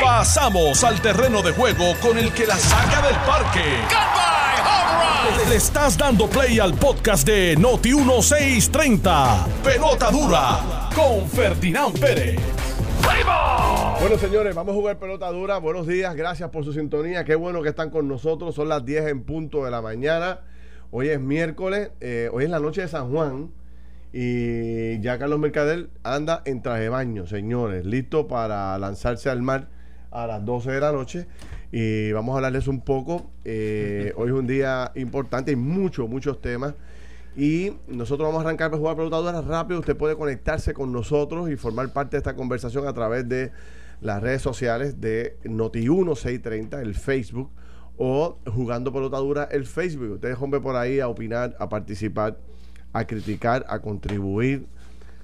Pasamos al terreno de juego con el que la saca del parque. Le estás dando play al podcast de Noti 1630. Pelota dura con Ferdinand Pérez. Bueno, señores, vamos a jugar pelota dura. Buenos días, gracias por su sintonía. Qué bueno que están con nosotros. Son las 10 en punto de la mañana. Hoy es miércoles, eh, hoy es la noche de San Juan. Y ya Carlos Mercader anda en traje de baño, señores, listo para lanzarse al mar a las 12 de la noche. Y vamos a hablarles un poco. Eh, hoy es un día importante, hay muchos, muchos temas. Y nosotros vamos a arrancar para jugar pelotadoras rápido. Usted puede conectarse con nosotros y formar parte de esta conversación a través de las redes sociales de Noti1630, el Facebook, o jugando pelotadura, el Facebook. Ustedes, hombre, por ahí a opinar, a participar, a criticar, a contribuir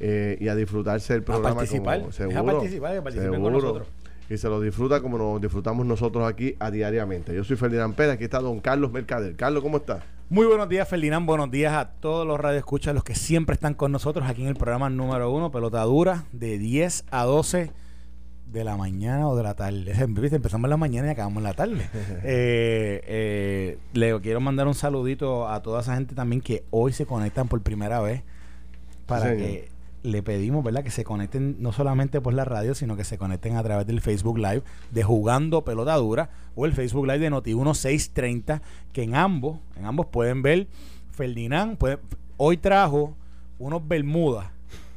eh, y a disfrutarse del programa. A participar. como- Es seguro, a participar, que participen con seguro. nosotros. Y se lo disfruta como nos disfrutamos nosotros aquí a diariamente. Yo soy Ferdinand Pérez, aquí está don Carlos Mercader. Carlos, ¿cómo está? Muy buenos días, Ferdinand. Buenos días a todos los radioescuchas, los que siempre están con nosotros aquí en el programa número uno, Pelota Dura, de 10 a 12 de la mañana o de la tarde. Empezamos en la mañana y acabamos en la tarde. Eh, eh, le quiero mandar un saludito a toda esa gente también que hoy se conectan por primera vez para Sí, que le pedimos, ¿verdad? Que se conecten no solamente por la radio, sino que se conecten a través del Facebook Live de Jugando Pelota Dura o el Facebook Live de Noti1 630, que en ambos, en ambos pueden ver Ferdinand, puede- hoy trajo unos bermudas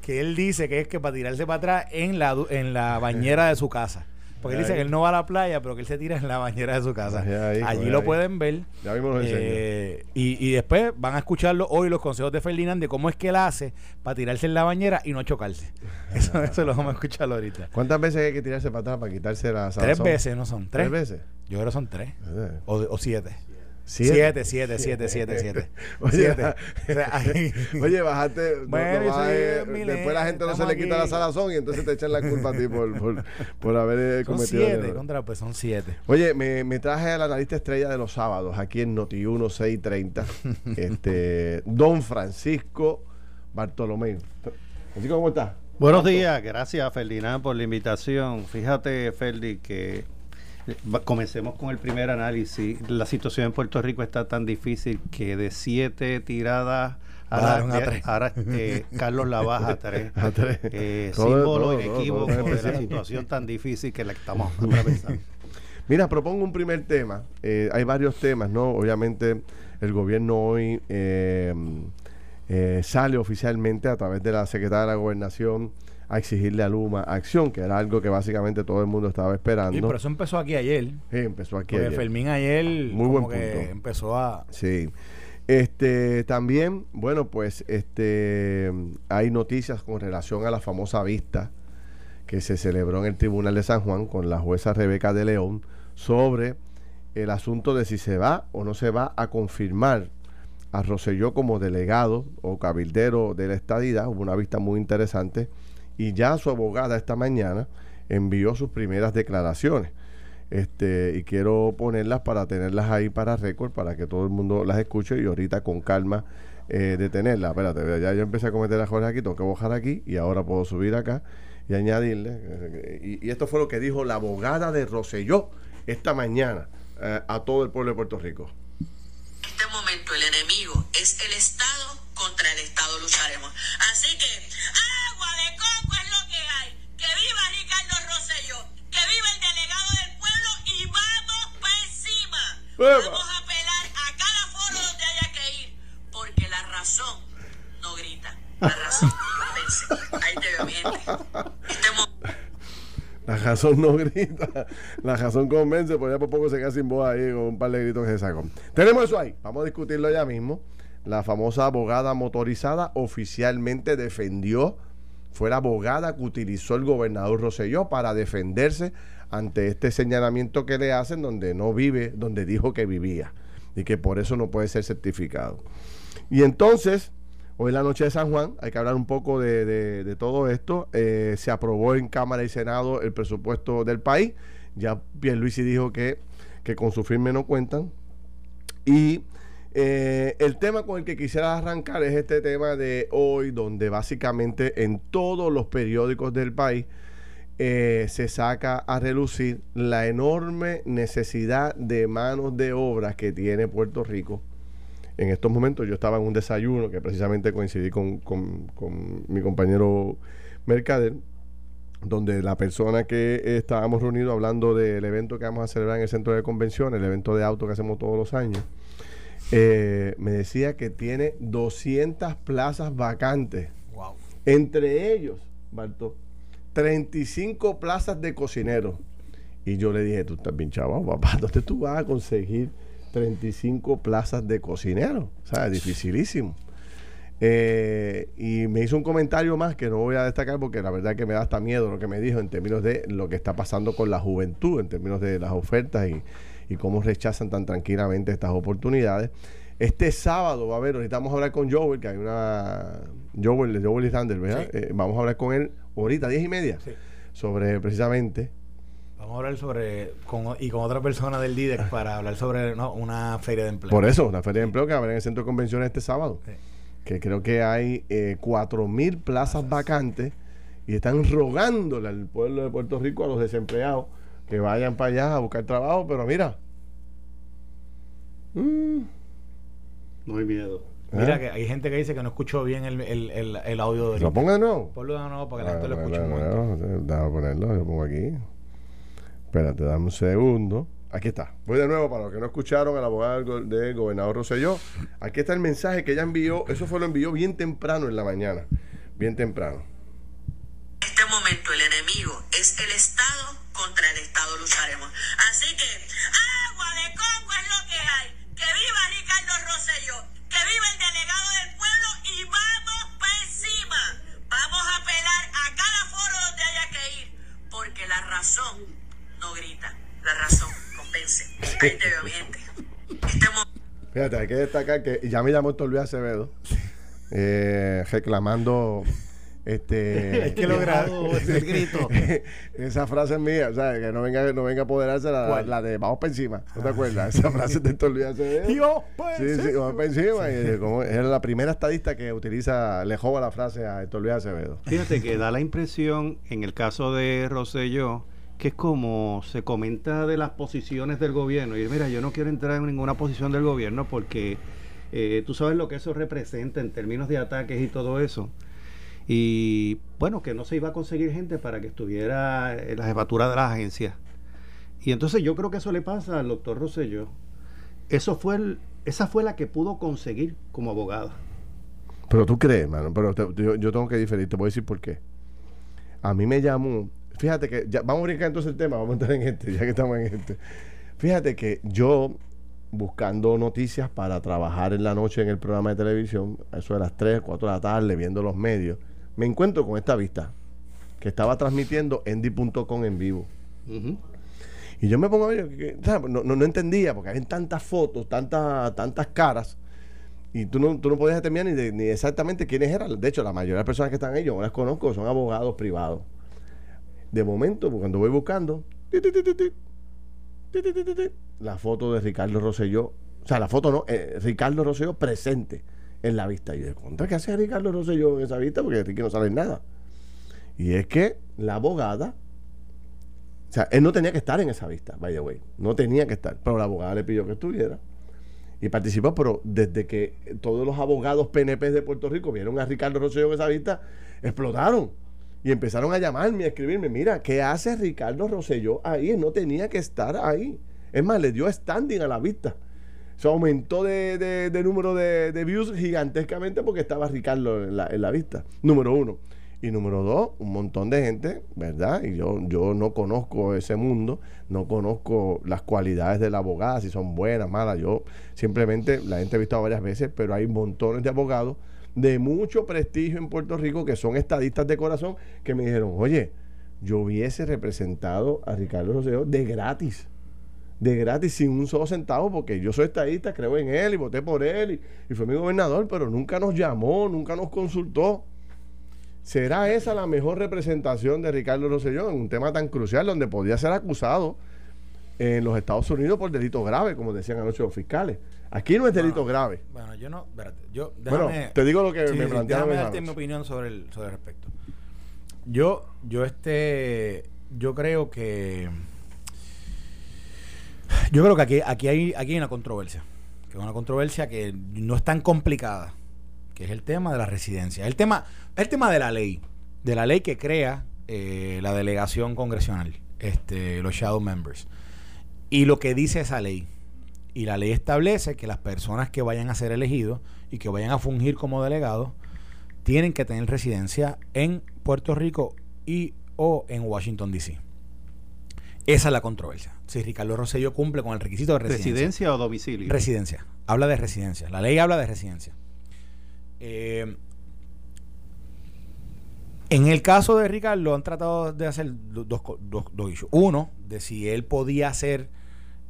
que él dice que es que para tirarse para atrás en la, en la bañera de su casa. Porque él dice que él no va a la playa, pero que él se tira en la bañera de su casa. Ahí, Allí ahí. lo pueden ver. Ya mismo. Eh, y, y después van a escucharlo hoy los consejos de Ferdinand de cómo es que él hace para tirarse en la bañera y no chocarse. Eso, eso lo vamos a escuchar ahorita. ¿Cuántas veces hay que tirarse para atrás para quitarse la Tres salazón? veces, ¿no son? ¿Tres ¿Tres? veces? Yo creo que son tres. Eh. O, o siete. ¿Siete? Siete, siete, siete, siete, siete. Oye, Siete. O sea, ahí- Oye, soy eh, después la gente no se le quita la salazón y entonces te echan la culpa a ti por, por, por haber eh, son cometido. siete, error. contra, pues son siete. Oye, me, me traje a la analista estrella de los sábados aquí en Noti 1630, este, don Francisco Bartolomé. Francisco, ¿cómo estás? Buenos días, gracias Ferdinand por la invitación. Fíjate, Ferdi, que comencemos con el primer análisis. La situación en Puerto Rico está tan difícil que de siete tiradas, ahora, a tres. ahora, eh, Carlos la baja a tres. A tres. Eh, Todo, símbolo todo, inequívoco todo, de la situación tan difícil que la estamos atravesando. Mira, propongo un primer tema. Eh, hay varios temas, ¿no? Obviamente el gobierno hoy sale oficialmente a través de la secretaria de la gobernación a exigirle a Luma acción, que era algo que básicamente todo el mundo estaba esperando. Y por eso empezó aquí ayer. Sí, empezó aquí Porque ayer. Fermín ayer Muy como buen que punto. empezó a... Sí. Este, también, bueno, pues este hay noticias con relación a la famosa vista que se celebró en el Tribunal de San Juan con la jueza Rebeca de León sobre el asunto de si se va o no se va a confirmar a Roselló como delegado o cabildero de la estadidad. Hubo una vista muy interesante y ya su abogada esta mañana envió sus primeras declaraciones. Este, y quiero ponerlas para tenerlas ahí para récord, para que todo el mundo las escuche y ahorita con calma eh, detenerlas. Espérate, ya yo empecé a cometer errores aquí, tengo que bajar aquí y ahora puedo subir acá y añadirle. eh, y, esto fue lo que dijo la abogada de Roselló esta mañana eh, a todo el pueblo de Puerto Rico. En este momento el enemigo es el Estado, contra el Estado lucharemos. Así que agua Vamos a apelar a cada foro donde haya que ir, porque la razón no grita, la razón convence. Ahí te veo, mi gente. La razón no grita, la razón convence, por allá por poco se queda sin voz ahí con un par de gritos que se sacó. Tenemos eso ahí, vamos a discutirlo ya mismo. La famosa abogada motorizada oficialmente defendió, fue la abogada que utilizó el gobernador Roselló para defenderse ante este señalamiento que le hacen donde no vive, donde dijo que vivía y que por eso no puede ser certificado. Y entonces, hoy en la noche de San Juan, hay que hablar un poco de, de- todo esto. Eh, se aprobó en Cámara y Senado el presupuesto del país. Ya Pierluisi dijo que, que con su firme no cuentan. Y eh, el tema con el que quisiera arrancar es este tema de hoy, donde básicamente en todos los periódicos del país eh, se saca a relucir la enorme necesidad de manos de obra que tiene Puerto Rico. En estos momentos yo estaba en un desayuno que precisamente coincidí con, con- con mi compañero Mercader, donde la persona que estábamos reunidos hablando del evento que vamos a celebrar en el centro de convenciones, el evento de auto que hacemos todos los años, eh, me decía que tiene 200 plazas vacantes. Wow. Entre ellos, Barto, 35 plazas de cocineros. Y yo le dije, tú estás bien chaval, papá, ¿dónde tú vas a conseguir 35 plazas de cocineros? O sea, es dificilísimo. Eh, y me hizo un comentario más que no voy a destacar porque la verdad que me da hasta miedo lo que me dijo en términos de lo que está pasando con la juventud, en términos de las ofertas y, y cómo rechazan tan tranquilamente estas oportunidades. Este sábado va a haber, ahorita vamos a hablar con Joel, que hay una. Joel, Joel Thunder, ¿verdad? Sí. Eh, vamos a hablar con él ahorita, diez y media, Sí. sobre precisamente. Vamos a hablar sobre, con, y con otra persona del líder para hablar sobre no, una feria de empleo. Por eso, una feria de empleo que va a haber en el centro de convenciones este sábado. Sí. Que creo que hay eh, cuatro mil plazas vacantes y están rogándole al pueblo de Puerto Rico, a los desempleados, que vayan para allá a buscar trabajo, pero mira. mm, No hay miedo. Mira ¿eh? que hay gente que dice que no escuchó bien el, el, el, el audio de ¿Lo pongo de nuevo? Ponlo de nuevo para que la Ah, gente lo escuche un Déjame ponerlo, yo pongo aquí. Espérate, dame un segundo. Aquí está. Voy de nuevo para los que no escucharon al abogado del go- del gobernador Rosselló. Aquí está el mensaje que ella envió. Eso fue lo envió bien temprano en la mañana. Bien temprano. En este momento el enemigo es el Estado, contra el Estado lucharemos. Así que agua de coco es lo que hay. Que viva Ricardo Rosselló, viva el delegado del pueblo y vamos para encima. Vamos a apelar a cada foro donde haya que ir, porque la razón no grita, la razón convence. Ahí te veo. Fíjate, hay que destacar que ya me llamó Torbía Acevedo eh, reclamando este Hay que lograr el grito. esa frase es mía, o sea, que no venga, no venga a apoderarse la, la de vamos para encima. ¿No te acuerdas? Esa frase de Héctor Luis Acevedo. Y vamos pa' Sí, sí, vamos para encima. Y, eh, como es la primera estadista que utiliza, le joba la frase a Héctor Luis Acevedo. Fíjate que da la impresión, en el caso de Rosselló, que es como se comenta de las posiciones del gobierno. Y mira, yo no quiero entrar en ninguna posición del gobierno porque eh, tú sabes lo que eso representa en términos de ataques y todo eso. Y bueno, que no se iba a conseguir gente para que estuviera en la jefatura de las agencias. Y entonces yo creo que eso le pasa al doctor Rosselló. Eso fue el- esa fue la que pudo conseguir como abogada. Pero tú crees, mano, pero te- yo, tengo que diferir, te voy a decir por qué. A mí me llamó, fíjate que, ya, vamos a brincar entonces el tema, vamos a entrar en este, ya que estamos en este. Fíjate que yo, buscando noticias para trabajar en la noche en el programa de televisión, eso de las 3, 4 de la tarde, viendo los medios, me encuentro con esta vista que estaba transmitiendo endy.com en vivo. Y yo me pongo a ver, que, no, no, no, entendía, porque había tantas fotos, tantas, tantas caras, y tú no, tú no podías determinar ni, ni, exactamente quiénes eran. De hecho, la mayoría de las personas que están ahí, yo no las conozco, son abogados privados. De momento, cuando voy buscando, la foto de Ricardo Rosselló, o sea, la foto no, Ricardo Rosselló presente en la vista. Y yo, ¿contra qué hace Ricardo Rosselló en esa vista? Porque aquí no sale nada. Y es que la abogada o sea, él no tenía que estar en esa vista, by the way. No tenía que estar. Pero la abogada le pidió que estuviera. Y participó, pero desde que todos los abogados PNP de Puerto Rico vieron a Ricardo Rosselló en esa vista, explotaron. Y empezaron a llamarme, a escribirme, mira, ¿qué hace Ricardo Rosselló ahí? Él no tenía que estar ahí. Es más, le dio standing a la vista. Se aumentó de, de- número de, de views gigantescamente porque estaba Ricardo en la, en la vista. Número uno. Y número dos, un montón de gente, ¿verdad? Y yo, yo no conozco ese mundo, no conozco las cualidades de la abogada, si son buenas, malas. Yo simplemente la he entrevistado varias veces, pero hay montones de abogados de mucho prestigio en Puerto Rico que son estadistas de corazón que me dijeron, oye, yo hubiese representado a Ricardo Rosselló de gratis de gratis sin un solo centavo porque yo soy estadista, creo en él y voté por él y, y fue mi gobernador, pero nunca nos llamó, nunca nos consultó. ¿Será esa la mejor representación de Ricardo Rosselló en un tema tan crucial donde podía ser acusado en los Estados Unidos por delitos graves, como decían anoche los fiscales? Aquí no es delito grave. Bueno, yo no, espérate, yo, Bueno, déjame, te digo lo que Sí, me plantearon Déjame darte mi opinión sobre el, sobre el respecto. yo, yo este, yo creo que, yo creo que aquí, aquí hay, aquí hay una controversia, que es una controversia que no es tan complicada, que es el tema de la residencia, el tema, el tema de la ley, de la ley que crea eh, la delegación congresional, este, los shadow members, y lo que dice esa ley. Y la ley establece que las personas que vayan a ser elegidos y que vayan a fungir como delegados tienen que tener residencia en Puerto Rico y o en Washington DC. Esa es la controversia. Si Ricardo Rosselló cumple con el requisito de residencia. ¿Residencia o domicilio? Residencia. Habla de residencia. La ley habla de residencia. Eh, en el caso de Ricardo han tratado de hacer dos, dos, dos issues. Uno, de si él podía ser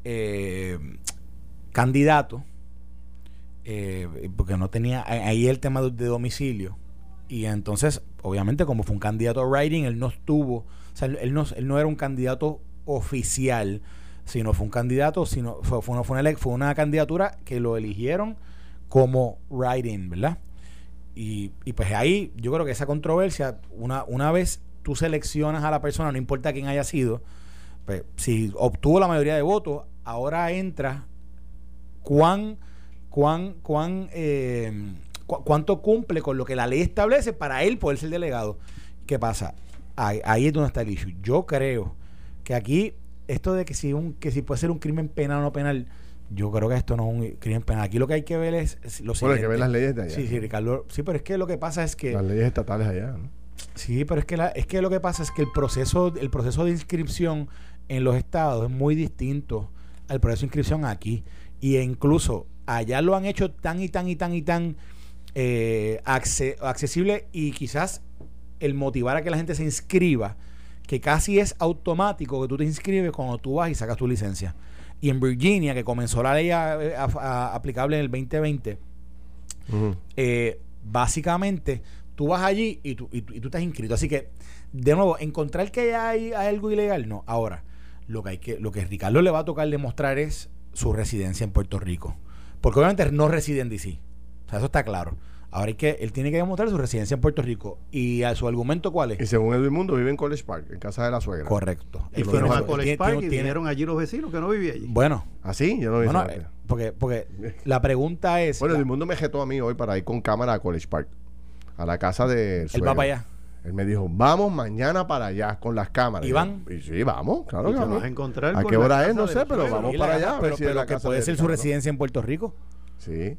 eh, candidato, eh, porque no tenía ahí el tema de, de domicilio. Y entonces, obviamente, como fue un candidato a writing, él no estuvo, o sea, él no, él no era un candidato oficial, sino fue un candidato, sino fue, fue, una, fue, una, fue una candidatura que lo eligieron como writing, ¿verdad? Y, y, pues ahí yo creo que esa controversia, una, una vez tú seleccionas a la persona, no importa quién haya sido, pues si obtuvo la mayoría de votos, ahora entra cuán, cuán, cuán, eh, cu cuánto cumple con lo que la ley establece para él poder ser delegado. ¿Qué pasa? Ahí, ahí es donde está el issue. Yo creo que aquí, esto de que si, un, que si puede ser un crimen penal o no penal, yo creo que esto no es un crimen penal. Aquí lo que hay que ver es, lo bueno, hay que ver las leyes de allá. Sí, sí, Ricardo. Sí, pero es que lo que pasa es que... Las leyes estatales allá, ¿no? Sí, pero es que, la, es que lo que pasa es que el proceso, el proceso de inscripción en los estados es muy distinto al proceso de inscripción aquí. Y incluso allá lo han hecho tan y tan y tan y tan eh, accesible y quizás el motivar a que la gente se inscriba, que casi es automático que tú te inscribes cuando tú vas y sacas tu licencia. Y en Virginia, que comenzó la ley a, a, a, aplicable en el 2020, uh -huh. eh, básicamente tú vas allí y tú, y, y tú estás inscrito. Así que, de nuevo, encontrar que hay, hay, algo ilegal, no. Ahora, lo que hay que, lo que Ricardo le va a tocar demostrar es su residencia en Puerto Rico. Porque obviamente no reside en DC. O sea, eso está claro. Ahora hay que, él tiene que demostrar su residencia en Puerto Rico. ¿Y a su argumento cuál es? Y según Edwin Mundo vive en College Park, en casa de la suegra. Correcto. Y fueron a College Park y vinieron allí los vecinos que no vivían allí. Bueno. ¿Así? ¿Ah, Yo no vi bueno, eh, porque, porque la pregunta es... Bueno, la, Edwin Mundo me jetó a mí hoy para ir con cámara a College Park. A la casa de Él va para allá. Él me dijo, vamos mañana para allá con las cámaras. ¿Y van? Y sí, vamos, claro ¿Y que vamos. vas a encontrar ¿A qué hora es? No sé, pero vamos para allá. Pero, si pero que puede ser su residencia en Puerto Rico. Sí.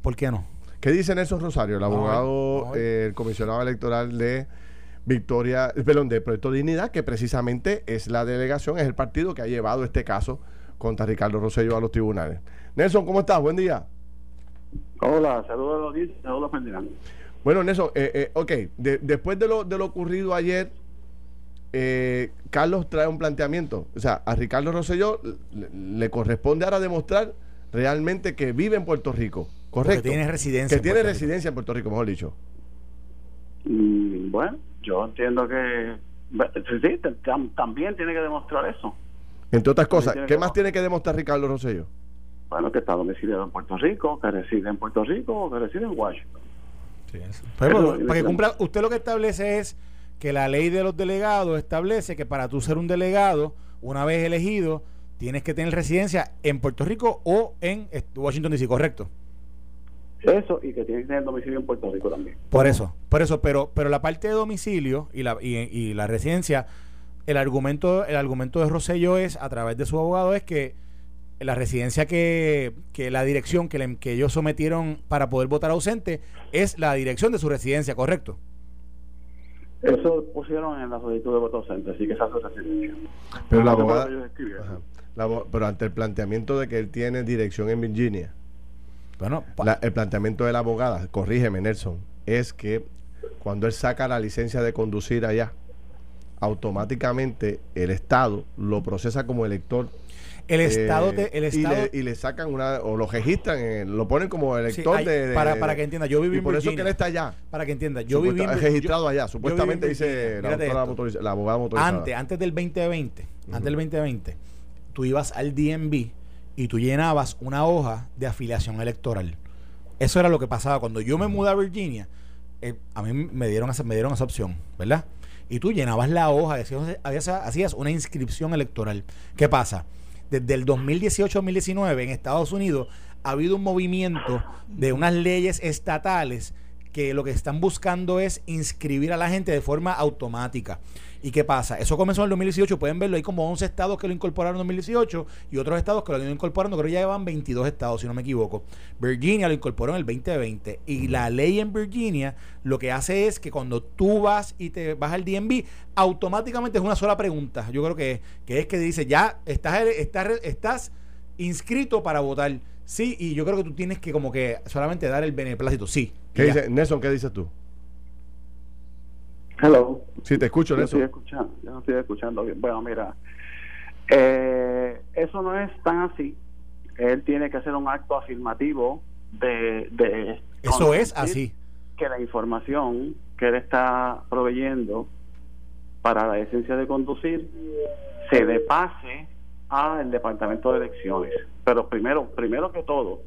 ¿Por qué no? ¿Qué dice Nelson Rosario, el abogado, eh, el comisionado electoral de Victoria, perdón, de Proyecto Dignidad, que precisamente es la delegación, es el partido que ha llevado este caso contra Ricardo Rosselló a los tribunales. Nelson, ¿cómo estás? Buen día. Hola, saludos a los días, saludos a Ferdinand. Bueno, Nelson, eh, eh, ok, de, después de lo, de lo ocurrido ayer, eh, Carlos trae un planteamiento. O sea, a Ricardo Rosselló le, le, corresponde ahora demostrar realmente que vive en Puerto Rico. Correcto. Que tiene residencia. Que tiene residencia en Puerto Rico, mejor dicho. Mm, bueno, yo entiendo que sí, también tiene que demostrar eso. Entre otras cosas, ¿qué más tiene que demostrar Ricardo Rosselló? Bueno, que está domiciliado en Puerto Rico, que reside en Puerto Rico o que reside en Washington. Sí, eso. Pero, para que cumpla, usted lo que establece es que la ley de los delegados establece que para tú ser un delegado, una vez elegido, tienes que tener residencia en Puerto Rico o en Washington DC, ¿correcto? Eso y que tiene que tener domicilio en Puerto Rico también. Por eso, por eso, pero pero la parte de domicilio y la y, y la residencia, el argumento el argumento de Rosselló es a través de su abogado es que la residencia que, que la dirección que, le, que ellos sometieron para poder votar ausente es la dirección de su residencia, ¿correcto? Eso pusieron en la solicitud de voto ausente, así que esa es su residencia. Pero la abogada, la, pero ante el planteamiento de que él tiene dirección en Virginia, bueno, la, el planteamiento de la abogada, corrígeme Nelson, es que cuando él saca la licencia de conducir allá, automáticamente el Estado lo procesa como elector el estado de, el estado y, le, y le, sacan una o lo registran lo ponen como elector sí, hay, de, de, para, para que entienda yo viví y por en eso que él está allá. Para que entienda yo viví registrado yo, allá supuestamente dice la, la, abogada motorizada. Antes antes del 2020 uh -huh. antes del 2020 tú ibas al DMV y tú llenabas una hoja de afiliación electoral eso era lo que pasaba cuando yo me mudé a Virginia eh, a mí me dieron esa, me dieron esa opción verdad y tú llenabas la hoja, hacías- hacías una inscripción electoral. ¿Qué pasa? Desde el 2018-2019 en Estados Unidos ha habido un movimiento de unas leyes estatales que lo que están buscando es inscribir a la gente de forma automática. ¿Y qué pasa? Eso comenzó en el 2018, pueden verlo, hay como 11 estados que lo incorporaron en 2018 y otros estados que lo han ido incorporando, creo que ya llevan 22 estados, si no me equivoco. Virginia lo incorporó en el 2020 y la ley en Virginia lo que hace es que cuando tú vas y te vas al DMV, automáticamente es una sola pregunta. Yo creo que, que es que dice, ya estás, estás, estás inscrito para votar. Sí, y yo creo que tú tienes que como que solamente dar el beneplácito. Sí. ¿Qué dice, Nelson, qué dices tú? Hello. Sí, te escucho, Yo estoy Nelson. escuchando, yo no estoy escuchando bien. Bueno, mira, eh, eso no es tan así. Él tiene que hacer un acto afirmativo de... de Eso es así. Que la información que él está proveyendo para la licencia de conducir se le pase al Departamento de Elecciones. Pero primero, primero que todo,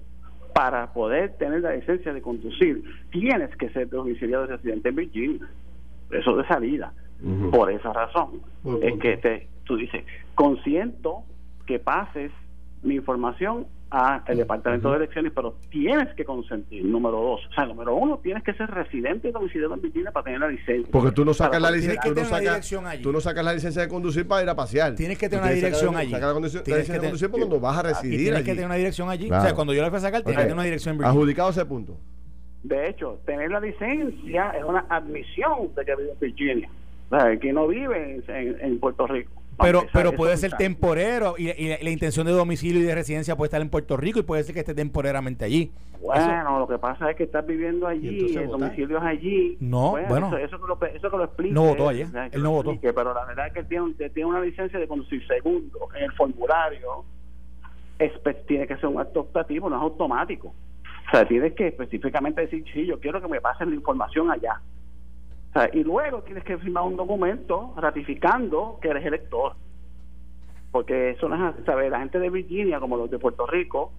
para poder tener la licencia de conducir, tienes que ser domiciliado de residente en Virginia. Eso de salida. Por esa razón, es que te, tú dices, consiento que pases mi información al Departamento de Elecciones, pero tienes que consentir, número dos. O sea, número uno, tienes que ser residente y domiciliado en Virginia para tener la licencia. Porque tú no sacas la licencia, tú no sacas, dirección allí. tú no sacas la licencia de conducir para ir a pasear. Tienes que tener una tienes dirección allí. sacar la, conducción- la Tienes licencia que de conducir porque cuando vas a Y residir tienes allí. que tener una dirección allí. Claro. O sea, cuando yo la fui a sacar, Ok. que tener una dirección en Virginia. Adjudicado ese punto. De hecho, tener la licencia es una admisión de que vive en Virginia. O sea, que no vive en, en- en Puerto Rico. Pero, pero puede ser temporero y, y la intención de domicilio y de residencia puede estar en Puerto Rico y puede ser que esté temporeramente allí. Bueno, lo que pasa es que estás viviendo ¿Y allí, el domicilio es allí. No, bueno. Eso, eso, que lo, eso que lo explique. No votó ayer, o sea, él no votó. explique, Pero la verdad es que tiene, tiene una licencia de conducir segundo. En el formulario tiene que ser un acto optativo, no es automático. O sea, tienes que específicamente decir, sí, yo quiero que me pasen la información allá. O sea, y luego tienes que firmar un documento ratificando que eres elector. Porque eso no es así, ¿sabes? La gente de Virginia, como los de Puerto Rico,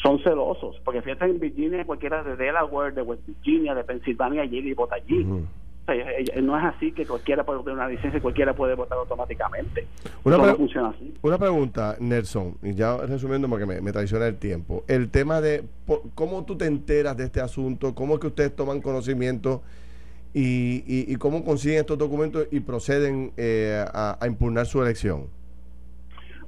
son celosos. Porque fíjate, en Virginia, cualquiera de Delaware, de West Virginia, de Pensilvania, llega y vota allí. Ujú. O sea, eh, eh, no es así que cualquiera puede tener una licencia y cualquiera puede votar automáticamente. Una no funciona así. Una pregunta, Nelson, y ya resumiendo porque me, me traiciona el tiempo. El tema de cómo tú te enteras de este asunto, cómo es que ustedes toman conocimiento y, y- y cómo consiguen estos documentos y proceden eh, a, a impugnar su elección.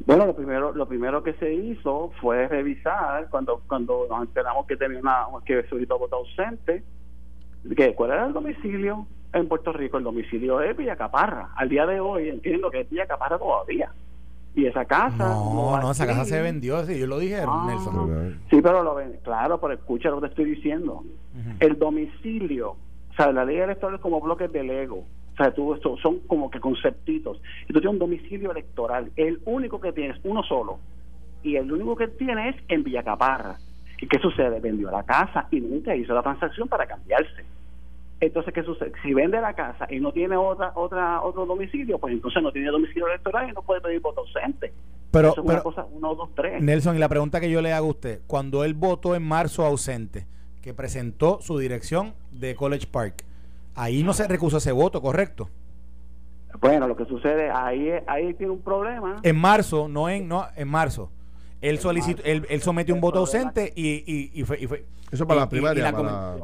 Bueno, lo primero, lo primero que se hizo fue revisar cuando cuando nos enteramos que tenía una que solicitó voto ausente, que cuál era el domicilio en Puerto Rico. El domicilio es Villa Caparra. Al día de hoy entiendo que es Villa Caparra todavía. Y esa casa. No, no, esa casa se vendió, sí, yo lo dije, Ah. Nelson. Sí, pero lo ven, claro, pero escucha lo que te estoy diciendo. El domicilio, o sea, la ley electoral es como bloques de Lego. O sea, tú, son, son como que conceptitos. Y tú tienes un domicilio electoral. El único que tienes, uno solo. Y el único que tiene es en Villacaparra. ¿Y qué sucede? Vendió la casa y nunca hizo la transacción para cambiarse. Entonces, ¿qué sucede? Si vende la casa y no tiene otra otra otro domicilio, pues entonces no tiene domicilio electoral y no puede pedir voto ausente. Pero, Eso es una cosa, uno, dos, tres. Nelson, y la pregunta que yo le hago a usted, cuando él votó en marzo ausente, que presentó su dirección de College Park, ahí no se recusó ese voto, ¿correcto? Bueno, lo que sucede, ahí ahí tiene un problema. En marzo, no en, no, en marzo. Él solicitó, él, él sometió un voto ausente y, y, y fue, y fue- Eso para y- la primaria, la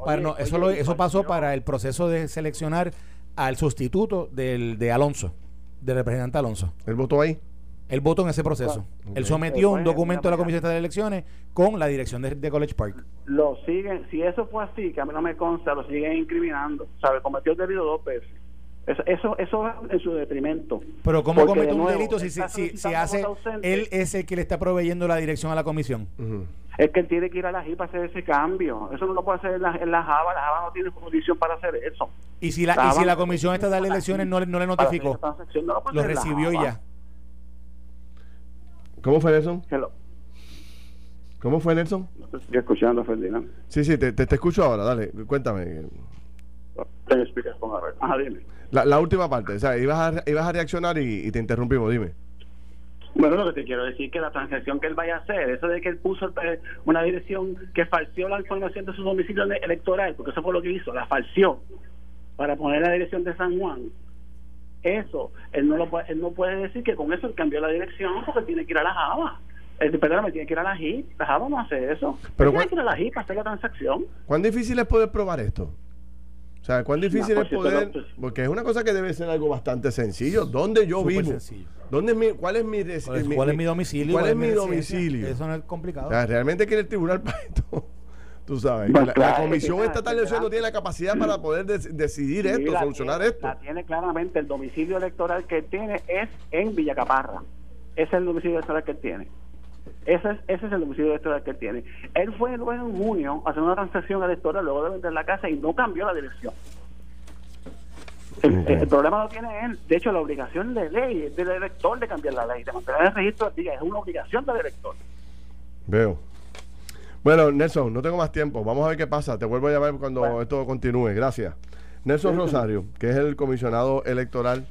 para- no, eso, lo- eso pasó para el proceso de seleccionar al sustituto del, de Alonso, del representante Alonso. ¿Él votó ahí? Él votó en ese proceso. Ok. Él sometió Eh, un documento a la Comisión de Elecciones con la dirección de, de College Park. Lo siguen, si eso fue así, que a mí no me consta, lo siguen incriminando. ¿Sabe? Cometió el delito dos veces. Eso, eso, eso es en su detrimento. Pero ¿cómo Porque, comete de un nuevo, delito si, si, si- hace, ausente. él es el que le está proveyendo la dirección a la comisión? Es que él tiene que ir a la JIP a hacer ese cambio. Eso no lo puede hacer en la, en la Java. La Java no tiene jurisdicción para hacer eso. Y si la, y Estaban- si la Comisión Estatal de Elecciones no, le- no le notificó, no lo lo la recibió y Java. ya. ¿Cómo fue Nelson? Hello. ¿Cómo fue Nelson? Te estoy escuchando, Ferdinand. Sí, sí, te, te, te escucho ahora, dale, cuéntame. Ten speakerphone, a ver. Ajá, dime. La, la última parte, o sea, ibas a, ibas a reaccionar y, y te interrumpimos, dime. Bueno, lo que te quiero decir es que la transacción que él vaya a hacer, eso de que él puso eh, una dirección que falseó la información de su domicilio ele- electoral, porque eso fue lo que hizo, la falseó, para poner la dirección de San Juan, eso, él no, lo puede, él no puede decir que con eso él cambió la dirección porque tiene que ir a la Java. Eh, perdóname, tiene que ir a la JIP. La Java no hace eso. Pero tiene que ir a la JIP para hacer la transacción. ¿Cuán difícil es poder probar esto? O sea, ¿cuán difícil No, es pues, poder...? pero, pues- Porque es una cosa que debe ser algo bastante sencillo. ¿Dónde yo vivo? sencillo. ¿Dónde es mi, ¿Cuál es mi, ¿Cuál es, cuál es mi domicilio? ¿Cuál es mi domicilio? Eso no es complicado. O sea, realmente quiere el tribunal para esto. Tú sabes. Pues la, claro, la que Comisión Estatal de Elecciones no tiene- la capacidad para poder decidir Sí, esto, solucionar tiene- esto. La tiene claramente, el domicilio electoral que él tiene es en Villacaparra. Ese es el domicilio electoral que él tiene. Ese es, ese es el domicilio electoral que él tiene. Él fue luego en junio a hacer una transacción electoral luego de vender la casa y no cambió la dirección. El, el problema lo tiene él. De hecho, la obligación de ley es del elector de cambiar la ley, de mantener el registro día. Es una obligación del elector. Veo. Bueno, Nelson, no tengo más tiempo. Vamos a ver qué pasa. Te vuelvo a llamar cuando Bueno. esto continúe. Gracias. Nelson Rosario, que es el comisionado electoral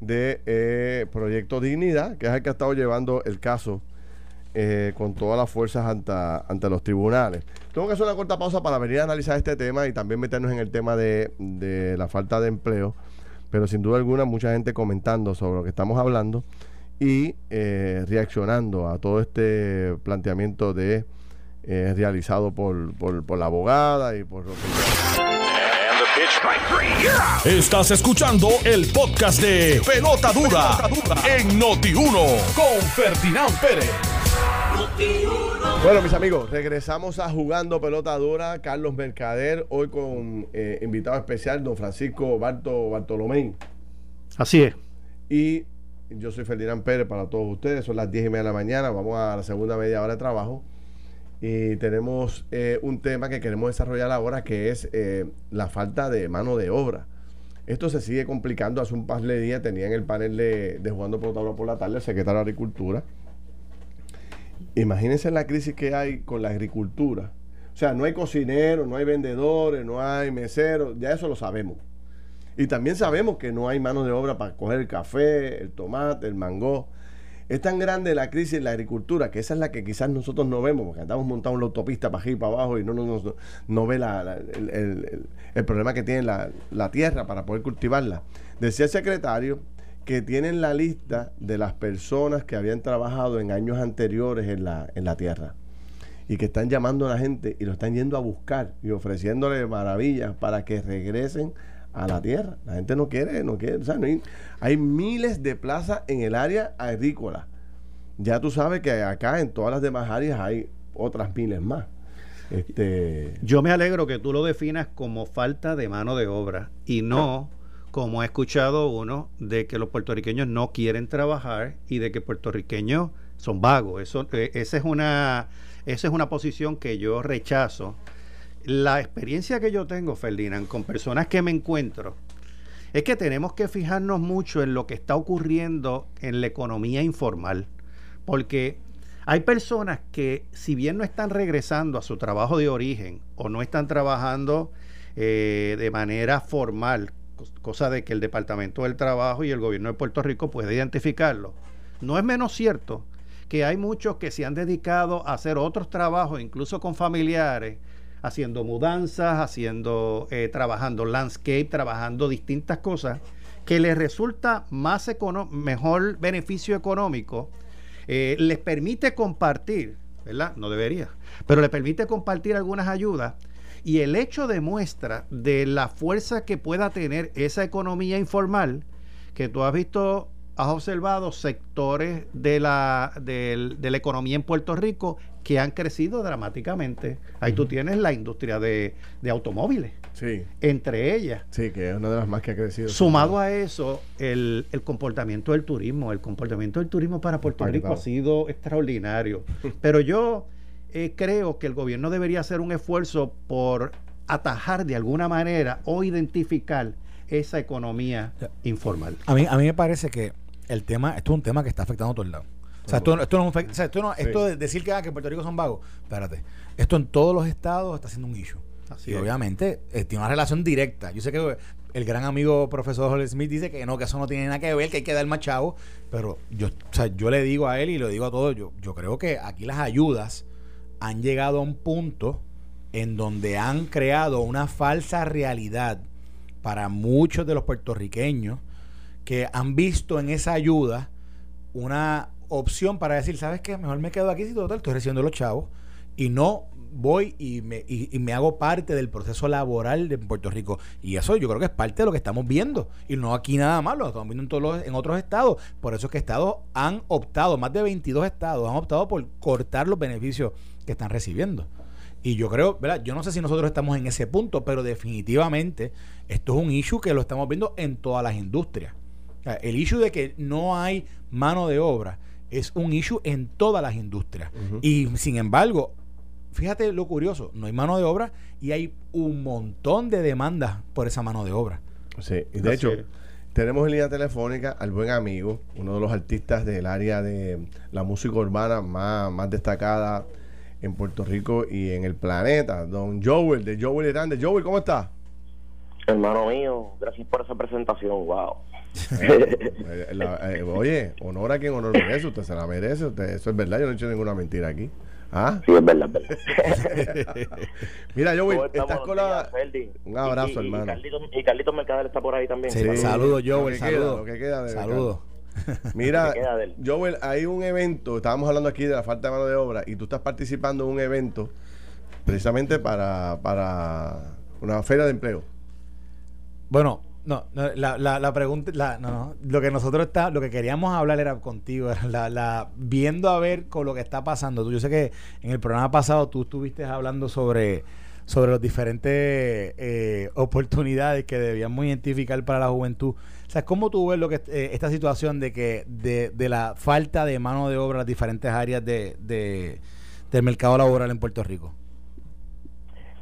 de eh, Proyecto Dignidad, que es el que ha estado llevando el caso eh, con todas las fuerzas ante, ante los tribunales. Tengo que hacer una corta pausa para venir a analizar este tema y también meternos en el tema de, de la falta de empleo, pero sin duda alguna mucha gente comentando sobre lo que estamos hablando y eh, reaccionando a todo este planteamiento de eh, realizado por, por, por la abogada y por... Estás escuchando el podcast de Pelota Dura en Noti1 con Ferdinand Pérez. Bueno, mis amigos, regresamos a Jugando Pelota Dura. Carlos Mercader, hoy con eh, invitado especial, don Francisco Barto Bartolomé. Así es. Y yo soy Ferdinand Pérez para todos ustedes. Son las 10 y media de la mañana. Vamos a la segunda media hora de trabajo. Y tenemos eh, un tema que queremos desarrollar ahora que es eh, la falta de mano de obra. Esto se sigue complicando. Hace un par de días tenía en el panel de, de Jugando Dura por la tarde el secretario de Agricultura. Imagínense la crisis que hay con la agricultura. O sea, no hay cocineros, no hay vendedores, no hay meseros, ya eso lo sabemos. Y también sabemos que no hay mano de obra para coger el café, el tomate, el mango. Es tan grande la crisis en la agricultura que esa es la que quizás nosotros no vemos, porque andamos montados en la autopista para aquí y para abajo y no, no, no, no ve la- el- el- el problema que tiene la, la tierra para poder cultivarla. Decía el secretario que tienen la lista de las personas que habían trabajado en años anteriores en la, en la tierra y que están llamando a la gente y lo están yendo a buscar y ofreciéndole maravillas para que regresen a la tierra. La gente no quiere, no quiere. o sea, no hay, hay miles de plazas en el área agrícola. Ya tú sabes que acá en todas las demás áreas hay otras miles más. Este, Yo me alegro que tú lo definas como falta de mano de obra y no como he escuchado uno de que los puertorriqueños no quieren trabajar y de que puertorriqueños son vagos. Eso, eh, esa es una esa es una posición que yo rechazo. La experiencia que yo tengo, Ferdinand, con personas que me encuentro, es que tenemos que fijarnos mucho en lo que está ocurriendo en la economía informal. Porque hay personas que, si bien no están regresando a su trabajo de origen o no están trabajando eh, de manera formal, cos- cosa de que el Departamento del Trabajo y el gobierno de Puerto Rico puede identificarlo, no es menos cierto que hay muchos que se han dedicado a hacer otros trabajos, incluso con familiares, haciendo mudanzas, haciendo, eh, trabajando landscape, trabajando distintas cosas, que les resulta más mejor beneficio económico, eh, les permite compartir, ¿verdad? No debería, pero les permite compartir algunas ayudas. Y el hecho demuestra de la fuerza que pueda tener esa economía informal, que tú has visto, has observado sectores de la, del- de la economía en Puerto Rico que han crecido dramáticamente. Ahí tú tienes la industria de, de automóviles, sí, entre ellas. sí, que es una de las más que ha crecido. Sumado a eso, el, el comportamiento del turismo. El comportamiento del turismo para Puerto Rico ha sido extraordinario. Pero yo eh, creo que el gobierno debería hacer un esfuerzo por atajar de alguna manera o identificar esa economía informal. A mí, a mí me parece que el tema, esto es un tema que está afectando a todos lados. O sea, esto, esto no, o sea, esto, no- esto de decir que, ah, que Puerto Rico son vagos, espérate, esto en todos los estados está siendo un issue. Así y es. obviamente eh, tiene una relación directa. Yo sé que el gran amigo profesor Jorge Smith dice que no, que eso no tiene nada que ver, que hay que dar más chavo, pero yo, o sea, yo le digo a él y lo digo a todos, yo, yo creo que aquí las ayudas han llegado a un punto en donde han creado una falsa realidad para muchos de los puertorriqueños que han visto en esa ayuda una opción para decir, ¿sabes qué? Mejor me quedo aquí si total estoy recibiendo los chavos y no voy y me, y, me hago parte del proceso laboral de Puerto Rico. Y eso yo creo que es parte de lo que estamos viendo. Y no aquí nada más, lo estamos viendo en, todos los, en otros estados. Por eso es que estados han optado, más de 22 estados han optado por cortar los beneficios que están recibiendo. Y yo creo, ¿verdad? Yo no sé si nosotros estamos en ese punto, pero definitivamente esto es un issue que lo estamos viendo en todas las industrias. El issue de que no hay mano de obra es un issue en todas las industrias. Y sin embargo, fíjate lo curioso, no hay mano de obra y hay un montón de demandas por esa mano de obra. Sí, y de hecho, tenemos en línea telefónica al buen amigo, uno de los artistas del área de la música urbana más, más destacada en Puerto Rico y en el planeta, don Joel, de Joel Hernández. Joel, ¿cómo está? Hermano mío, gracias por esa presentación, wow. Eh, eh, oye, honor a quien honor merece, usted se la merece, usted, eso es verdad, yo no he hecho ninguna mentira aquí. ¿Ah? Sí, es verdad, es verdad. Mira, Joey, estás con la... Un abrazo, hermano. Y Carlitos, Mercader está por ahí también. Sí, saludos, Joel, saludos. Saludos. Mira, Joel, hay un evento, estábamos hablando aquí de la falta de mano de obra, y tú estás participando en un evento precisamente para, para una feria de empleo. Bueno, no, la, la, la, pregunta, la, no, no, lo que nosotros está, lo que queríamos hablar era contigo, la, la, viendo a ver con lo que está pasando. Yo sé que en el programa pasado tú estuviste hablando sobre, sobre las diferentes eh, oportunidades que debíamos identificar para la juventud. O sea, ¿cómo tú ves lo que eh, esta situación de que de, de, la falta de mano de obra en las diferentes áreas de, de, del mercado laboral en Puerto Rico?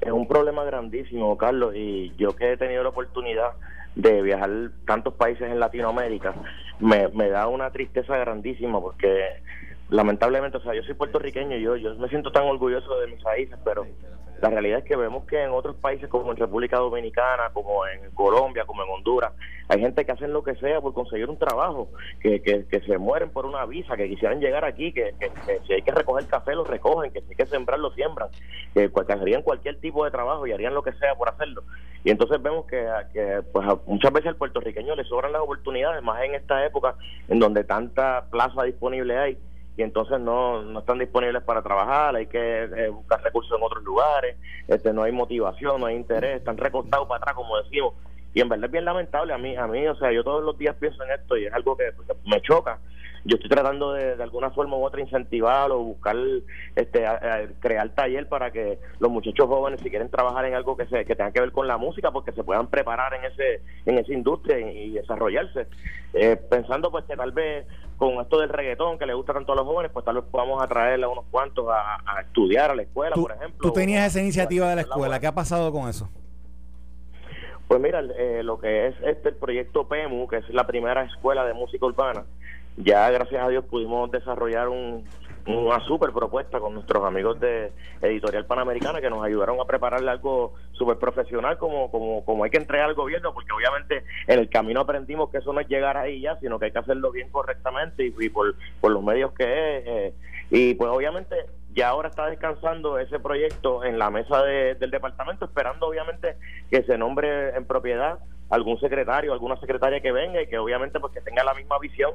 Es un problema grandísimo, Carlos, y yo que he tenido la oportunidad de viajar tantos países en Latinoamérica, me, me da una tristeza grandísima porque lamentablemente, o sea, yo soy puertorriqueño y yo, yo me siento tan orgulloso de mis países, pero la realidad es que vemos que en otros países como en República Dominicana, como en Colombia, como en Honduras, hay gente que hacen lo que sea por conseguir un trabajo, que, que, que se mueren por una visa, que quisieran llegar aquí, que, que, si hay que recoger café lo recogen, que si hay que sembrar lo siembran, que, harían cualquier tipo de trabajo y harían lo que sea por hacerlo. Y entonces vemos que, que pues muchas veces al puertorriqueño le sobran las oportunidades, más en esta época en donde tanta plaza disponible hay y entonces no, no están disponibles para trabajar, hay que eh, buscar recursos en otros lugares, este no hay motivación, no hay interés, están recostados para atrás, como decimos, y en verdad es bien lamentable a mí, a mí, o sea, yo todos los días pienso en esto y es algo que me choca, yo estoy tratando de, de alguna forma u otra incentivar o buscar este crear taller para que los muchachos jóvenes si quieren trabajar en algo que se que tenga que ver con la música porque se puedan preparar en ese en esa industria y, desarrollarse. Eh, pensando pues que tal vez con esto del reggaetón que le gusta tanto a los jóvenes pues tal vez podamos atraerle a unos cuantos a, estudiar a la escuela por ejemplo tú tenías esa iniciativa de la escuela. ¿qué ha pasado con eso? Pues mira, eh, lo que es este el proyecto PEMU, que es la primera escuela de música urbana, ya gracias a Dios pudimos desarrollar un, una super propuesta con nuestros amigos de Editorial Panamericana que nos ayudaron a prepararle algo súper profesional como, como, como hay que entregar al gobierno, porque obviamente en el camino aprendimos que eso no es llegar ahí ya, sino que hay que hacerlo bien correctamente y, por, por los medios que es. Eh, y pues obviamente ya ahora está descansando ese proyecto en la mesa del departamento, esperando obviamente que se nombre en propiedad algún secretario, alguna secretaria que venga y que obviamente pues tenga la misma visión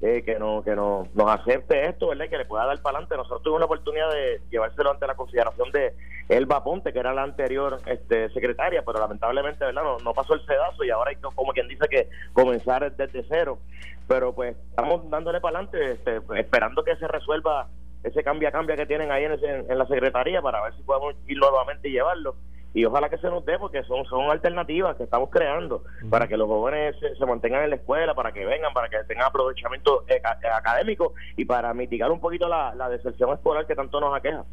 eh, que no que no, nos acepte esto, ¿verdad? Que le pueda dar para adelante. Nosotros tuvimos la oportunidad de llevárselo ante la consideración de Elba Ponte, que era la anterior este, secretaria, pero lamentablemente, ¿verdad? No, pasó el sedazo y ahora hay como quien dice que comenzar desde cero. Pero pues estamos dándole para adelante, este, esperando que se resuelva ese cambia cambia que tienen ahí en, en la secretaría para ver si podemos ir nuevamente y llevarlo y ojalá que se nos dé porque son, son alternativas que estamos creando para que los jóvenes se, mantengan en la escuela, para que vengan, para que tengan aprovechamiento eh, académico y para mitigar un poquito la, la deserción escolar que tanto nos aqueja.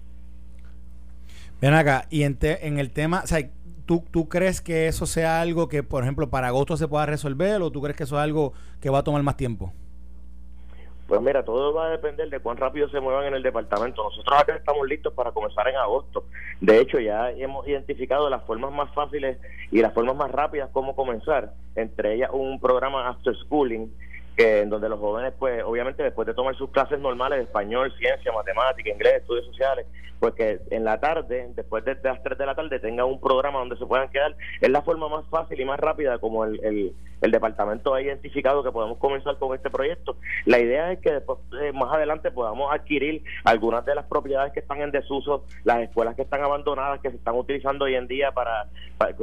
Ven acá, y en, en el tema, o sea, ¿tú, ¿tú crees que eso sea algo que, por ejemplo, para agosto se pueda resolver o tú crees que eso es algo que va a tomar más tiempo? Pues mira, todo va a depender de cuán rápido se muevan en el departamento. Nosotros acá estamos listos para comenzar en agosto. De hecho, ya hemos identificado las formas más fáciles y las formas más rápidas cómo comenzar. Entre ellas un programa After Schooling que en donde los jóvenes, pues obviamente después de tomar sus clases normales de español, ciencia, matemática, inglés, estudios sociales, pues que en la tarde, después de, las 3 de la tarde, tengan un programa donde se puedan quedar. Es la forma más fácil y más rápida como el, el, departamento ha identificado que podemos comenzar con este proyecto. La idea es que después, eh, más adelante podamos adquirir algunas de las propiedades que están en desuso, las escuelas que están abandonadas, que se están utilizando hoy en día para,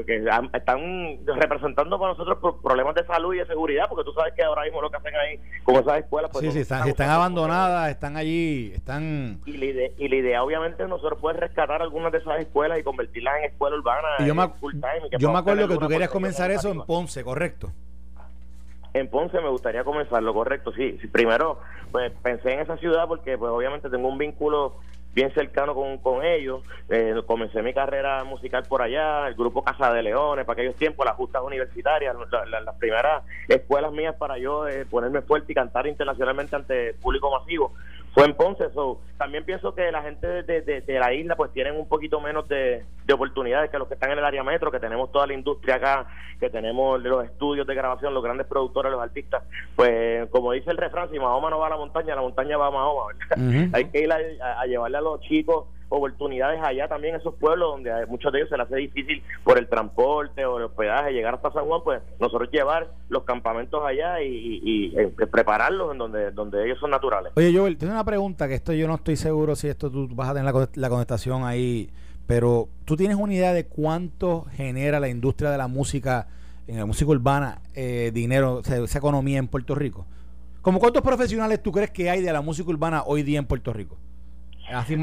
que están representando para nosotros problemas de salud y de seguridad, porque tú sabes que ahora mismo lo que hacen ahí con esas escuelas... Pues, sí, sí, están, están abandonadas, están allí, están... Y la, idea, y la idea obviamente nosotros poder rescatar algunas de esas escuelas y convertirlas en escuela urbana. yo, me, yo me acuerdo que tú querías comenzar eso en Ponce, ¿correcto? En Ponce me gustaría comenzarlo, correcto, sí. Primero, pues pensé en esa ciudad porque pues obviamente tengo un vínculo bien cercano con, con ellos. Eh, comencé mi carrera musical por allá, el grupo Casa de Leones, para aquellos tiempos, las justas universitarias, las primeras escuelas mías para yo eh, ponerme fuerte y cantar internacionalmente ante público masivo fue en Ponce. So, también pienso que la gente de, de, la isla pues tienen un poquito menos de, oportunidades que los que están en el área metro, que tenemos toda la industria acá, que tenemos los estudios de grabación, los grandes productores, los artistas. Pues como dice el refrán, si Mahoma no va a la montaña, la montaña va a Mahoma. Hay que ir a llevarle a los chicos oportunidades allá también, esos pueblos donde hay, muchos de ellos se les hace difícil por el transporte o el hospedaje llegar hasta San Juan, pues nosotros llevar los campamentos allá y, eh, prepararlos en donde, donde ellos son naturales. Oye, Joel, tengo una pregunta que esto yo no estoy seguro si esto tú vas a tener la, la contestación ahí, pero tú tienes una idea de cuánto genera la industria de la música, en la música urbana, eh, dinero, esa economía en Puerto Rico. ¿Como cuántos profesionales tú crees que hay de la música urbana hoy día en Puerto Rico?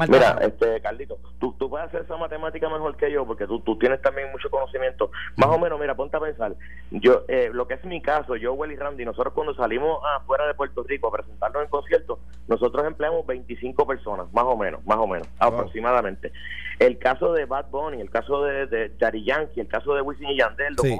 Mira, este, Carlito, tú, tú puedes hacer esa matemática mejor que yo porque tú, tú tienes también mucho conocimiento. Más o menos, mira, ponte a pensar. Yo, eh, lo que es mi caso, yo, Willy Randy, nosotros cuando salimos afuera de Puerto Rico a presentarnos en conciertos, nosotros empleamos 25 personas, más o menos, más o menos, aproximadamente. El caso de Bad Bunny, el caso de, de Daddy Yankee, el caso de Wisin y Yandel, sí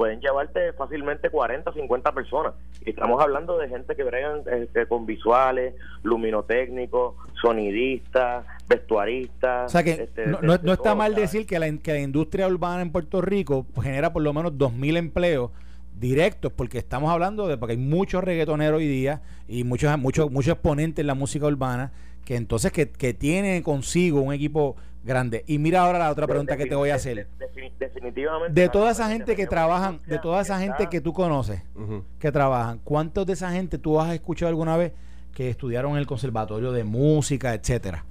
pueden llevarte fácilmente 40, 50 personas. Y estamos hablando de gente que bregan este, con visuales, luminotécnicos, sonidistas, vestuaristas. O sea que este, no, está mal decir que la, que la industria urbana en Puerto Rico genera por lo menos 2.000 empleos directos, porque estamos hablando de porque hay muchos reggaetoneros hoy día y muchos muchos muchos exponentes en la música urbana que entonces que, que tienen consigo un equipo grande. Y mira ahora la otra pregunta que te voy a hacer. Definitivamente. De toda esa gente que trabajan, de toda esa gente que tú conoces, que trabajan, ¿cuántos de esa gente tú has escuchado alguna vez que estudiaron en el conservatorio de música, etcétera?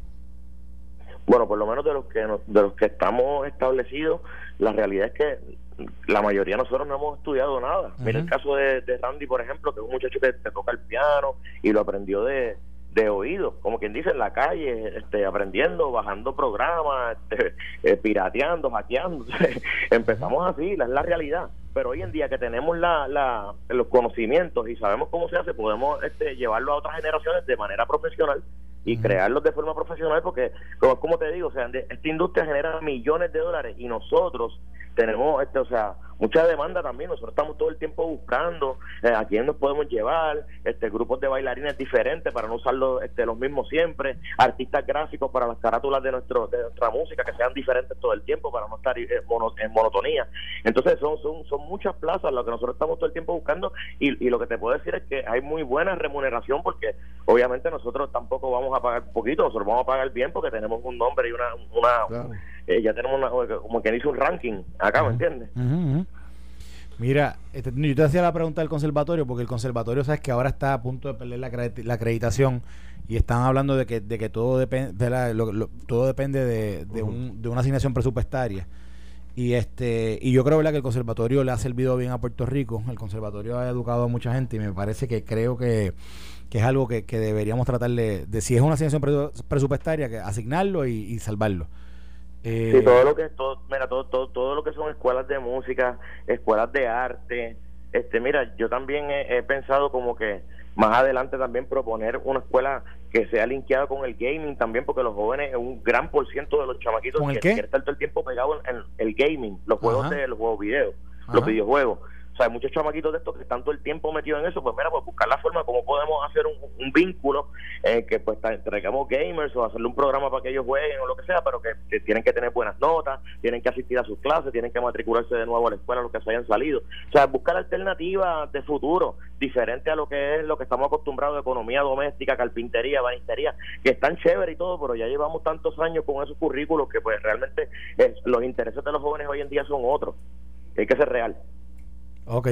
Bueno, por lo menos de los que de los que estamos establecidos, la realidad es que la mayoría de nosotros no hemos estudiado nada. Mira el caso de, de, Randy, por ejemplo, que es un muchacho que toca el piano y lo aprendió de, de oído, como quien dice en la calle, este, aprendiendo, bajando programas, este, eh, pirateando, hackeando. Empezamos así, la, es la realidad. Pero hoy en día que tenemos la, la, los conocimientos y sabemos cómo se hace, podemos este, llevarlo a otras generaciones de manera profesional y crearlos de forma profesional porque, como, como te digo, o sea, esta industria genera millones de dólares y nosotros tenemos, este, o sea, mucha demanda también. Nosotros estamos todo el tiempo buscando eh, a quién nos podemos llevar, este, grupos de bailarines diferentes para no usar los, este, los mismos siempre, artistas gráficos para las carátulas de, nuestro, de nuestra música que sean diferentes todo el tiempo para no estar eh, en monotonía. Entonces son, son, son muchas plazas lo que nosotros estamos todo el tiempo buscando y, y lo que te puedo decir es que hay muy buena remuneración porque obviamente nosotros tampoco vamos a pagar poquito, nosotros vamos a pagar bien porque tenemos un nombre y una... una eh, ya tenemos una, como que hizo un ranking acá, ¿me entiendes? Mira, este, yo te hacía la pregunta del conservatorio, porque el conservatorio, sabes que ahora está a punto de perder la, la acreditación y están hablando de que, de que todo, depende de todo depende de, de, un, de, una asignación presupuestaria. Y este y yo creo ¿verdad? que el conservatorio le ha servido bien a Puerto Rico. El conservatorio ha educado a mucha gente y me parece que creo que, es algo que, deberíamos tratar de, si es una asignación presupuestaria, que asignarlo y salvarlo. Eh, sí, todo lo que todo, mira, todo, todo, todo lo que son escuelas de música, escuelas de arte, este, mira, yo también he, pensado como que más adelante también proponer una escuela que sea linkeada con el gaming también, porque los jóvenes, un gran por ciento de los chamaquitos que quieren estar todo el tiempo pegado en, el gaming, los juegos de los juegos video, los videojuegos. Sea, hay muchos chamaquitos de estos que están todo el tiempo metidos en eso, pues mira, pues buscar la forma como podemos hacer un, vínculo eh, que pues traigamos gamers o hacerle un programa para que ellos jueguen o lo que sea, pero que, tienen que tener buenas notas, tienen que asistir a sus clases, tienen que matricularse de nuevo a la escuela, los que se hayan salido. O sea, buscar alternativas de futuro, diferente a lo que es lo que estamos acostumbrados economía doméstica, carpintería, banistería, que están chévere y todo, pero ya llevamos tantos años con esos currículos que pues realmente eh, los intereses de los jóvenes hoy en día son otros. Hay que ser real. Ok.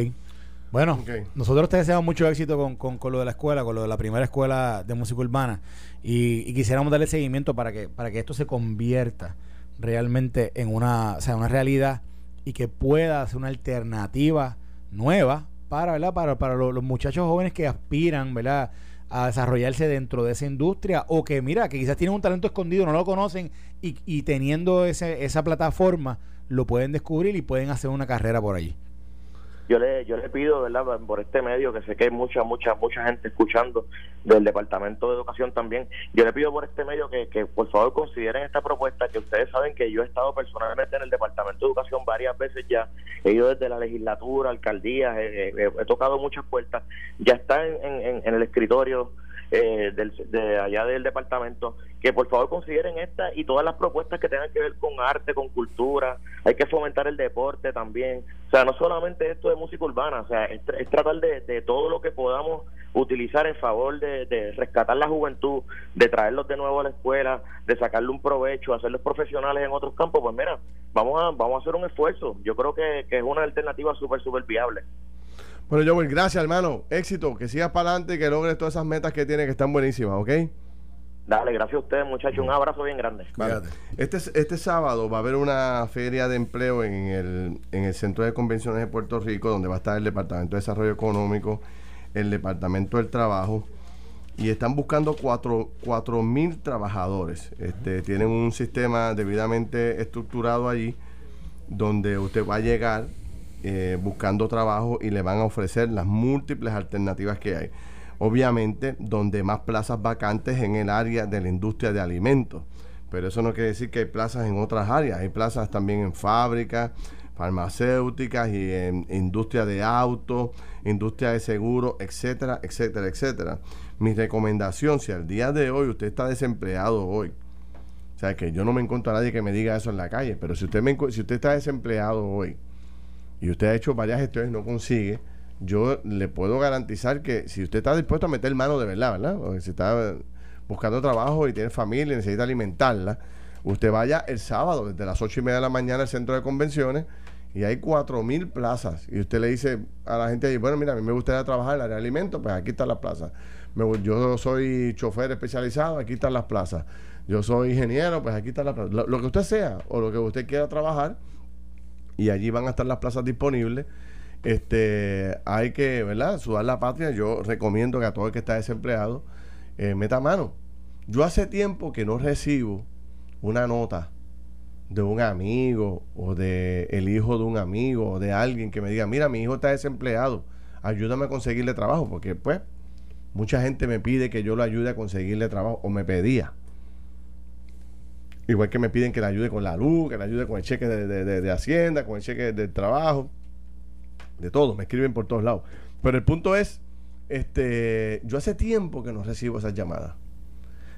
Bueno, nosotros te deseamos mucho éxito con, con, lo de la escuela, con lo de la primera escuela de música urbana y, quisiéramos darle seguimiento para que, para que esto se convierta realmente en una, o sea, una realidad y que pueda ser una alternativa nueva para, ¿verdad? para, para los, muchachos jóvenes que aspiran ¿verdad? a desarrollarse dentro de esa industria o que mira, que quizás tienen un talento escondido, no lo conocen y, y teniendo ese, esa plataforma lo pueden descubrir y pueden hacer una carrera por allí yo le yo le pido verdad por este medio que sé que hay mucha mucha mucha gente escuchando del departamento de educación también yo le pido por este medio que, que por favor consideren esta propuesta que ustedes saben que yo he estado personalmente en el departamento de educación varias veces ya he ido desde la legislatura alcaldía he, tocado muchas puertas ya está en, en el escritorio eh, del, de allá del departamento, que por favor consideren esta y todas las propuestas que tengan que ver con arte, con cultura, hay que fomentar el deporte también, o sea, no solamente esto de música urbana, o sea, es, tratar de, todo lo que podamos utilizar en favor de, rescatar la juventud, de traerlos de nuevo a la escuela, de sacarle un provecho, hacerlos profesionales en otros campos, pues mira, vamos a, vamos a hacer un esfuerzo, yo creo que, que es una alternativa súper, súper viable. Bueno, Joel, gracias, hermano. Éxito, que sigas para adelante y que logres todas esas metas que tienes que están buenísimas, ¿ok? Dale, gracias a ustedes, muchachos. Un abrazo bien grande. Este, este sábado va a haber una feria de empleo en el, en el Centro de Convenciones de Puerto Rico, donde va a estar el Departamento de Desarrollo Económico, el Departamento del Trabajo, y están buscando cuatro mil trabajadores. Este, tienen un sistema debidamente estructurado allí, donde usted va a llegar eh, buscando trabajo y le van a ofrecer las múltiples alternativas que hay. Obviamente, donde más plazas vacantes en el área de la industria de alimentos. Pero eso no quiere decir que hay plazas en otras áreas. Hay plazas también en fábricas, farmacéuticas y en industria de autos, industria de seguros, etcétera, etcétera, etcétera. Mi recomendación, si al día de hoy usted está desempleado hoy, o sea, que yo no me encuentro a nadie que me diga eso en la calle, pero si usted, me, si usted está desempleado hoy y usted ha hecho varias gestiones y no consigue, yo le puedo garantizar que si usted está dispuesto a meter mano de verdad, ¿verdad? O si está buscando trabajo y tiene familia y necesita alimentarla, usted vaya el sábado desde las ocho y media de la mañana al centro de convenciones y hay cuatro mil plazas y usted le dice a la gente bueno, mira, a mí me gustaría trabajar en el área de alimentos, pues aquí están las plazas. yo soy chofer especializado, aquí están las plazas. Yo soy ingeniero, pues aquí están las plazas. lo que usted sea o lo que usted quiera trabajar, y allí van a estar las plazas disponibles. Este, hay que, ¿verdad? Sudar la patria. Yo recomiendo que a todo el que está desempleado eh, meta mano. Yo hace tiempo que no recibo una nota de un amigo o de el hijo de un amigo o de alguien que me diga, mira, mi hijo está desempleado, ayúdame a conseguirle trabajo, porque pues mucha gente me pide que yo lo ayude a conseguirle trabajo o me pedía. Igual que me piden que le ayude con la luz, que le ayude con el cheque de, Hacienda, con el cheque de trabajo, de todo, me escriben por todos lados. Pero el punto es, este, yo hace tiempo que no recibo esas llamadas.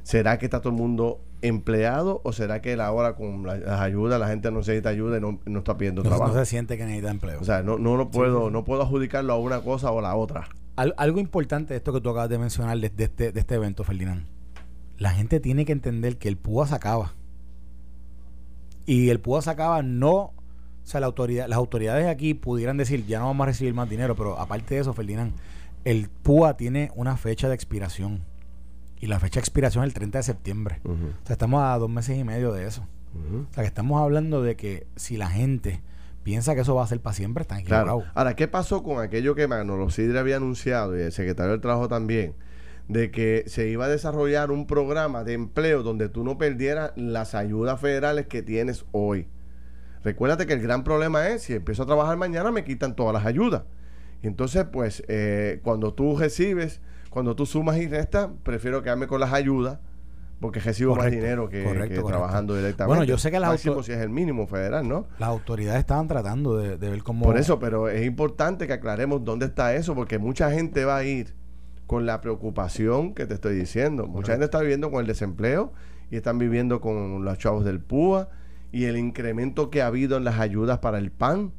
¿Será que está todo el mundo empleado o será que ahora con las ayudas la gente no necesita ayuda y no, está pidiendo trabajo? No se siente que necesita empleo. O sea, no, no, lo puedo, no puedo adjudicarlo a una cosa o a la otra. algo importante de esto que tú acabas de mencionar de, este, de este evento, Ferdinand. La gente tiene que entender que el PUA se acaba. Y el PUA sacaba no, o sea, la autoridad, las autoridades aquí pudieran decir, ya no vamos a recibir más dinero, pero aparte de eso, Ferdinand, el PUA tiene una fecha de expiración. Y la fecha de expiración es el 30 de septiembre. O sea, estamos a dos meses y medio de eso. O sea, que estamos hablando de que si la gente piensa que eso va a ser para siempre, está equivocado. Ahora, ¿qué pasó con aquello que Manolo Sidre había anunciado y el secretario del Trabajo también? De que se iba a desarrollar un programa de empleo donde tú no perdieras las ayudas federales que tienes hoy. Recuérdate que el gran problema es, si empiezo a trabajar mañana, me quitan todas las ayudas. entonces, pues, eh, cuando tú recibes, cuando tú sumas y restas, prefiero quedarme con las ayudas porque recibo más dinero que, correcto, que correcto. trabajando directamente. Bueno, yo sé que las Máximo si es el mínimo federal, ¿no? Las autoridades estaban tratando de, de ver cómo. Por eso, pero es importante que aclaremos dónde está eso, porque mucha gente va a ir con la preocupación que te estoy diciendo. Mucha gente está viviendo con el desempleo y están viviendo con los chavos del PUA y el incremento que ha habido en las ayudas para el PAN.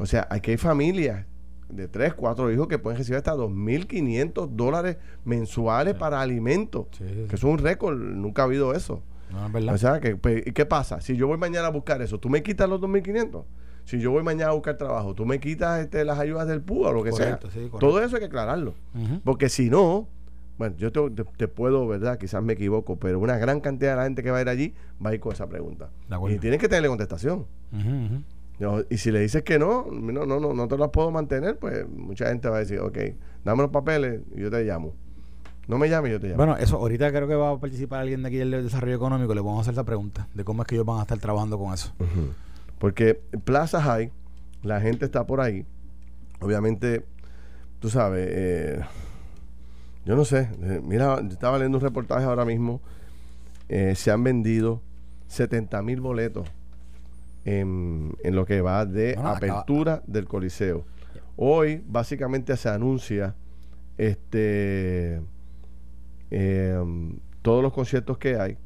O sea, aquí hay familias de tres, cuatro hijos que pueden recibir hasta 2.500 dólares mensuales para alimentos. Sí, sí, sí. Que es un récord, nunca ha habido eso. No. O sea, que, pues, ¿y qué pasa? Si yo voy mañana a buscar eso, ¿tú me quitas los 2.500? Si yo voy mañana a buscar trabajo, ¿tú me quitas este, las ayudas del PUA o lo que Correcto, sea? sí. Todo eso hay que aclararlo. Porque si no, bueno, yo te, puedo, ¿verdad? Quizás me equivoco, pero una gran cantidad de la gente que va a ir allí va a ir con esa pregunta. Y tienes que tenerle contestación. No, y si le dices que no, no, no, no, no te las puedo mantener, pues mucha gente va a decir, ok, dame los papeles y yo te llamo. No me llames, yo te llamo. Bueno, eso ahorita creo que va a participar alguien de aquí del desarrollo económico. Le vamos a hacer esa pregunta de cómo es que ellos van a estar trabajando con eso. Porque Plaza High, la gente está por ahí. Obviamente, tú sabes, eh, yo no sé. eh, mira, yo estaba leyendo un reportaje ahora mismo. eh, se han vendido 70 mil boletos en, en lo que va de Bueno, acaba- apertura del Coliseo. Hoy, básicamente, se anuncia este todos los conciertos que hay.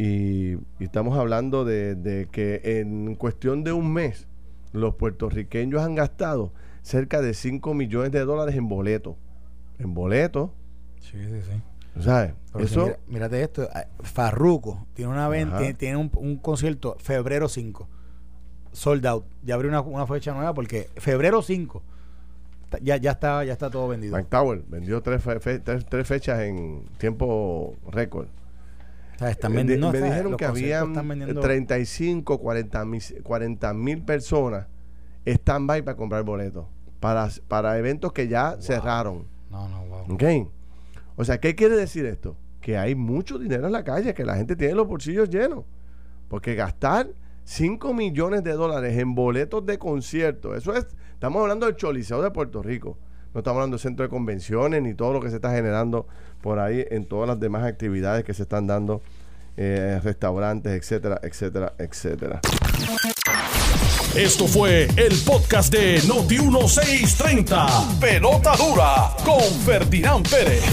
Y, y estamos hablando de, de que en cuestión de un mes los puertorriqueños han gastado cerca de 5 millones de dólares en boletos. En boletos, Sí, sí, sí. ¿sabes? Si Eso, mira- mírate esto. eh, Farruco tiene una ven- Ajá. tiene, tiene un, un concierto febrero 5. Sold out. Ya abrió una, una fecha nueva porque febrero 5 ta- ya, ya está ya está todo vendido. Mike Tower vendió tres, fe- fe- tres, tres fechas en tiempo récord. Sea, están vendiendo. me sea, dijeron que habían vendiendo- 35, 40 mil, 40 mil personas stand-by para comprar boletos. Para, para eventos que ya cerraron. No, no, wow. ¿Ok? O sea, ¿qué quiere decir esto? Que hay mucho dinero en la calle, que la gente tiene los bolsillos llenos. Porque gastar 5 millones de dólares en boletos de concierto, eso es, estamos hablando del Choliseo de Puerto Rico. No estamos hablando del centro de convenciones ni todo lo que se está generando por ahí en todas las demás actividades que se están dando, eh, restaurantes, etcétera, etcétera, etcétera. Esto fue el podcast de Noti 1630. Pelota dura con Ferdinand Pérez.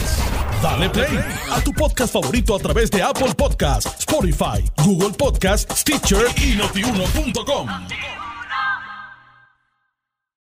Dale play a tu podcast favorito a través de Apple Podcasts, Spotify, Google Podcasts, Stitcher y notiuno.com.